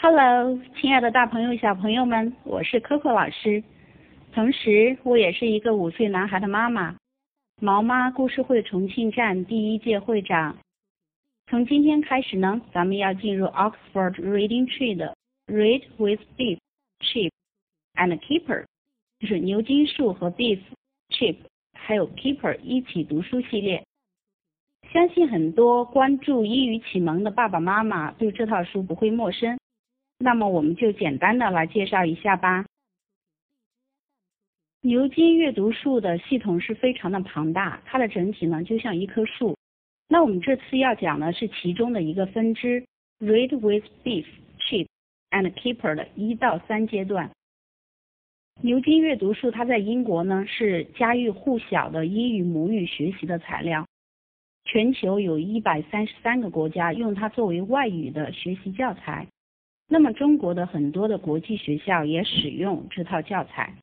Hello，亲爱的大朋友、小朋友们，我是 Coco 老师。同时，我也是一个五岁男孩的妈妈，毛妈故事会重庆站第一届会长。从今天开始呢，咱们要进入 Oxford Reading Tree 的 Read with Beef, Chip and Keeper，就是牛津树和 Beef、Chip 还有 Keeper 一起读书系列。相信很多关注英语启蒙的爸爸妈妈对这套书不会陌生，那么我们就简单的来介绍一下吧。牛津阅读树的系统是非常的庞大，它的整体呢就像一棵树。那我们这次要讲的是其中的一个分支，Read with Beef, Chip and Keeper 的一到三阶段。牛津阅读树它在英国呢是家喻户晓的英语母语学习的材料。全球有一百三十三个国家用它作为外语的学习教材，那么中国的很多的国际学校也使用这套教材。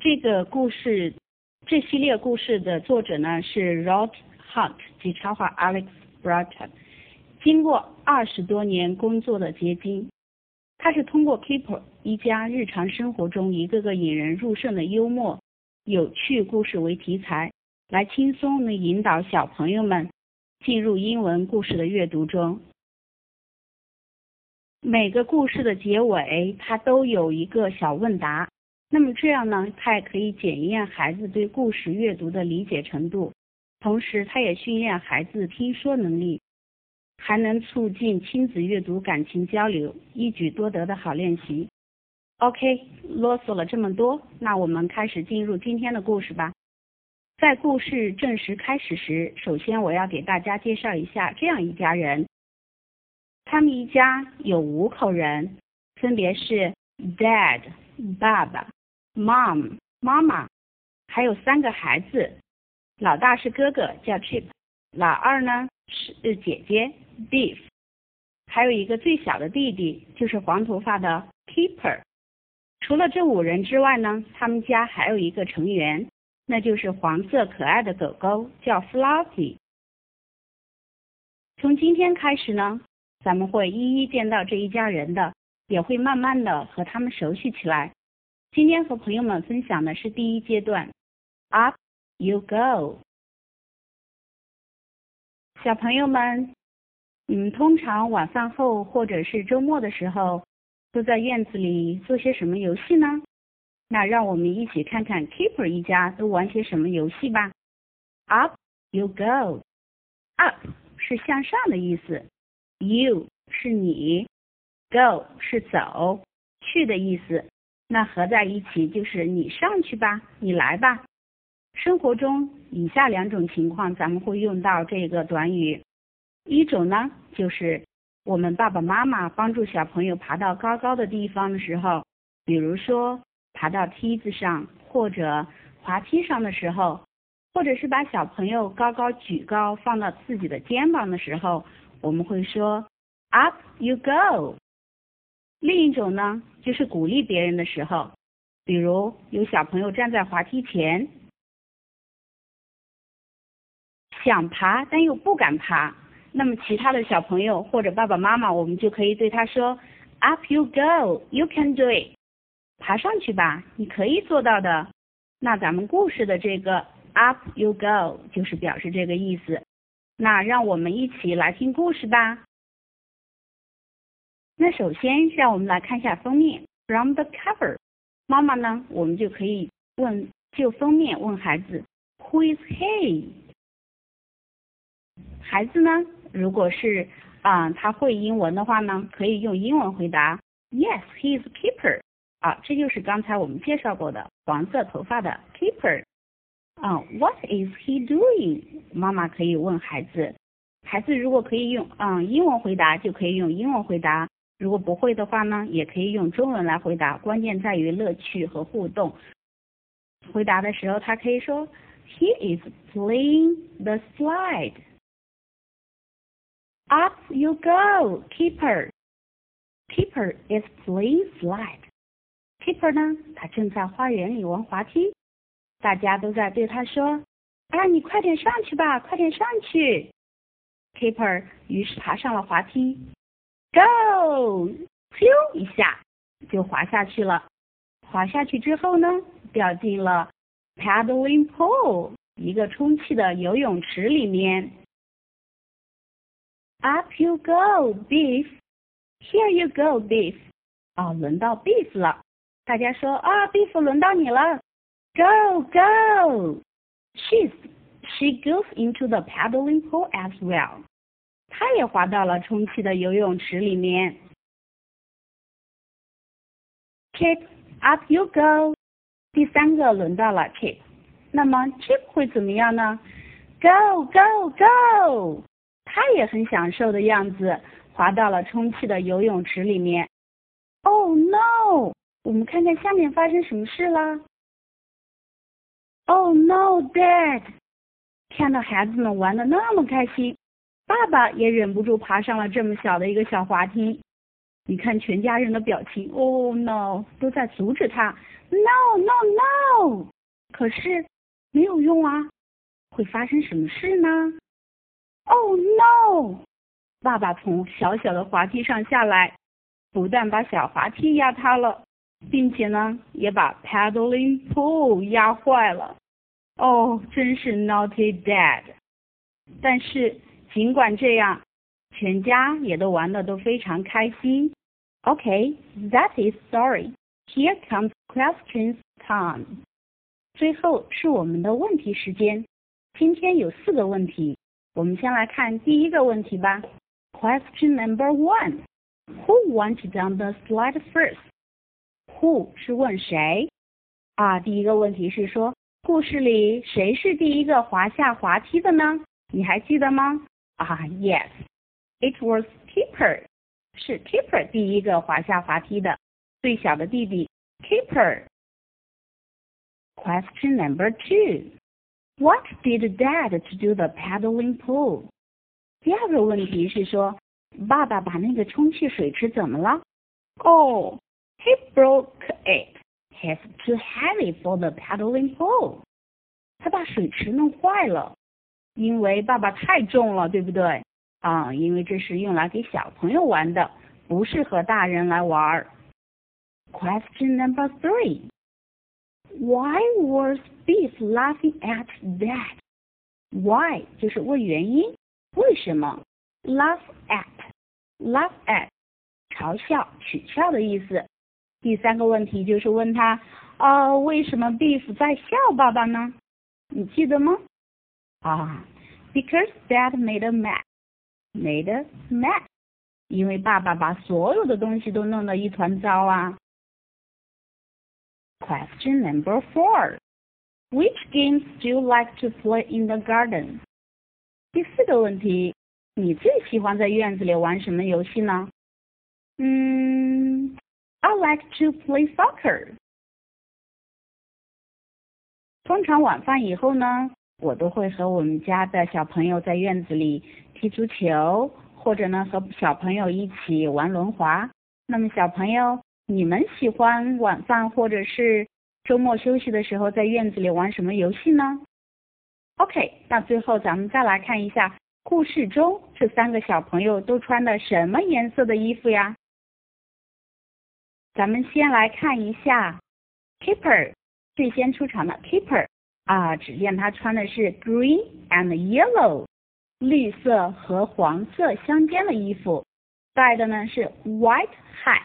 这个故事，这系列故事的作者呢是 Rod Hunt 及插画 Alex Bratton，经过二十多年工作的结晶，他是通过 Keeper 一家日常生活中一个个引人入胜的幽默、有趣故事为题材。来轻松的引导小朋友们进入英文故事的阅读中。每个故事的结尾，它都有一个小问答。那么这样呢，它也可以检验孩子对故事阅读的理解程度，同时它也训练孩子听说能力，还能促进亲子阅读感情交流，一举多得的好练习。OK，啰嗦了这么多，那我们开始进入今天的故事吧。在故事正式开始时，首先我要给大家介绍一下这样一家人。他们一家有五口人，分别是 Dad 爸爸、Mom 妈妈，还有三个孩子。老大是哥哥，叫 Chip；老二呢是姐姐 Beef；还有一个最小的弟弟，就是黄头发的 Keeper。除了这五人之外呢，他们家还有一个成员。那就是黄色可爱的狗狗，叫 Fluffy。从今天开始呢，咱们会一一见到这一家人的，也会慢慢的和他们熟悉起来。今天和朋友们分享的是第一阶段，Up you go。小朋友们，你们通常晚饭后或者是周末的时候，都在院子里做些什么游戏呢？那让我们一起看看 Keeper 一家都玩些什么游戏吧。Up you go。Up 是向上的意思，You 是你，Go 是走去的意思。那合在一起就是你上去吧，你来吧。生活中以下两种情况咱们会用到这个短语。一种呢，就是我们爸爸妈妈帮助小朋友爬到高高的地方的时候，比如说。爬到梯子上或者滑梯上的时候，或者是把小朋友高高举高放到自己的肩膀的时候，我们会说 Up you go。另一种呢，就是鼓励别人的时候，比如有小朋友站在滑梯前，想爬但又不敢爬，那么其他的小朋友或者爸爸妈妈，我们就可以对他说 Up you go，you can do it。爬上去吧，你可以做到的。那咱们故事的这个 up you go 就是表示这个意思。那让我们一起来听故事吧。那首先让我们来看一下封面，from the cover。妈妈呢，我们就可以问就封面问孩子，Who is he？孩子呢，如果是啊他会英文的话呢，可以用英文回答，Yes，he is keeper。啊，这就是刚才我们介绍过的黄色头发的 keeper。啊，What is he doing？妈妈可以问孩子，孩子如果可以用嗯英文回答，就可以用英文回答；如果不会的话呢，也可以用中文来回答。关键在于乐趣和互动。回答的时候，他可以说，He is playing the slide。Up you go, keeper. Keeper is playing slide. Keeper 呢？他正在花园里玩滑梯，大家都在对他说：“啊，你快点上去吧，快点上去！” Keeper 于是爬上了滑梯，，Go，咻一下就滑下去了。滑下去之后呢，掉进了 paddling pool，一个充气的游泳池里面。Up you go, Beef. Here you go, Beef. 哦，轮到 Beef 了。大家说啊，Beef 轮到你了。Go, go. She's she goes into the paddling pool as well. 她也滑到了充气的游泳池里面。Chip, up you go. 第三个轮到了 Chip。那么 Chip 会怎么样呢？Go, go, go. 他也很享受的样子，滑到了充气的游泳池里面。Oh no！我们看看下面发生什么事了。 Oh no，Dad！看到孩子们玩的那么开心，爸爸也忍不住爬上了这么小的一个小滑梯。你看全家人的表情，Oh no，都在阻止他。No，No，No！可是没有用啊，会发生什么事呢？Oh no！爸爸从小小的滑梯上下来，不但把小滑梯压塌了。并且呢，也把 paddling pool 压坏了。哦，真是 naughty dad。但是尽管这样，全家也都玩的都非常开心。OK，that is story. Here comes questions time. 最后是我们的问题时间。今天有四个问题，我们先来看第一个问题吧。Question number one: Who went down the slide first? Who 是问谁啊？第一个问题是说，故事里谁是第一个滑下滑梯的呢？你还记得吗？啊，Yes，it was Kipper，是 Kipper 第一个滑下滑梯的，最小的弟弟 Kipper。Question number two，What did Dad to do the paddling pool？第二个问题是说，爸爸把那个充气水池怎么了？哦。 He broke it. He's too heavy for the paddling pool. 他把水池弄坏了，因为爸爸太重了，对不对？啊，因为这是用来给小朋友玩的，不适合大人来玩。Question number three. Why was Beef laughing at that? Why 就是问原因，为什么？Laugh at, laugh at，嘲笑、取笑的意思。 第三个问题就是问他，哦，为什么 Beef 在笑爸爸呢？你记得吗？啊，Because Dad made a mess，made a mess，因为爸爸把所有的东西都弄得一团糟啊。Question number four，Which games do you like to play in the garden？第四个问题，你最喜欢在院子里玩什么游戏呢？嗯。I like to play soccer。通常晚饭以后呢，我都会和我们家的小朋友在院子里踢足球，或者呢和小朋友一起玩轮滑。那么小朋友，你们喜欢晚饭或者是周末休息的时候在院子里玩什么游戏呢？OK，那最后咱们再来看一下故事中这三个小朋友都穿的什么颜色的衣服呀？咱们先来看一下，Keeper 最先出场的 Keeper 啊，只见他穿的是 green and yellow 绿色和黄色相间的衣服，戴的呢是 white hat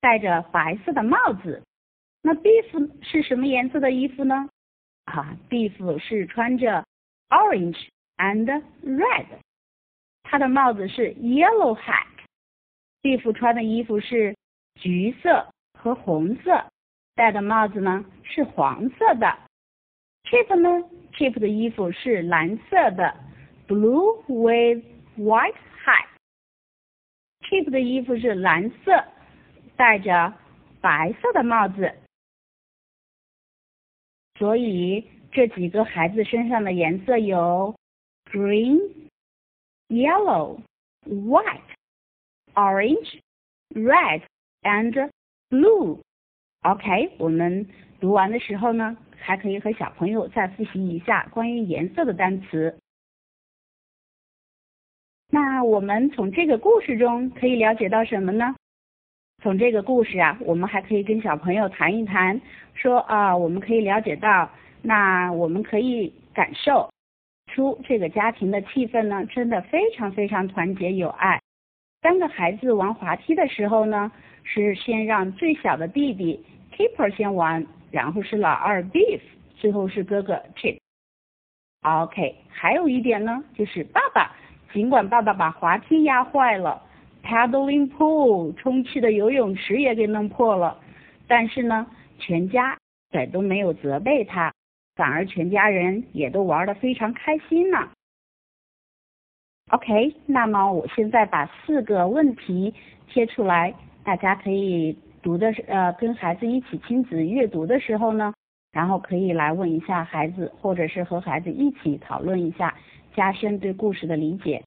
戴着白色的帽子。那 Beef 是什么颜色的衣服呢？啊，Beef 是穿着 orange and red，他的帽子是 yellow hat。Beef 穿的衣服是。橘色和红色，戴的帽子呢是黄色的。Chip 呢？Chip 的衣服是蓝色的，blue with white hat。Chip 的衣服是蓝色，戴着白色的帽子。所以这几个孩子身上的颜色有 green、yellow、white、orange、red。And blue。OK，我们读完的时候呢，还可以和小朋友再复习一下关于颜色的单词。那我们从这个故事中可以了解到什么呢？从这个故事啊，我们还可以跟小朋友谈一谈，说啊，我们可以了解到，那我们可以感受出这个家庭的气氛呢，真的非常非常团结友爱。三个孩子玩滑梯的时候呢，是先让最小的弟弟 Keeper 先玩，然后是老二 Beef，最后是哥哥 Chip。OK，还有一点呢，就是爸爸。尽管爸爸把滑梯压坏了，paddling pool 充气的游泳池也给弄破了，但是呢，全家也都没有责备他，反而全家人也都玩得非常开心呢。OK，那么我现在把四个问题贴出来，大家可以读的呃跟孩子一起亲子阅读的时候呢，然后可以来问一下孩子，或者是和孩子一起讨论一下。加深对故事的理解。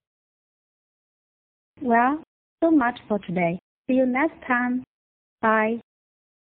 Well, so much for today. See you next time. Bye.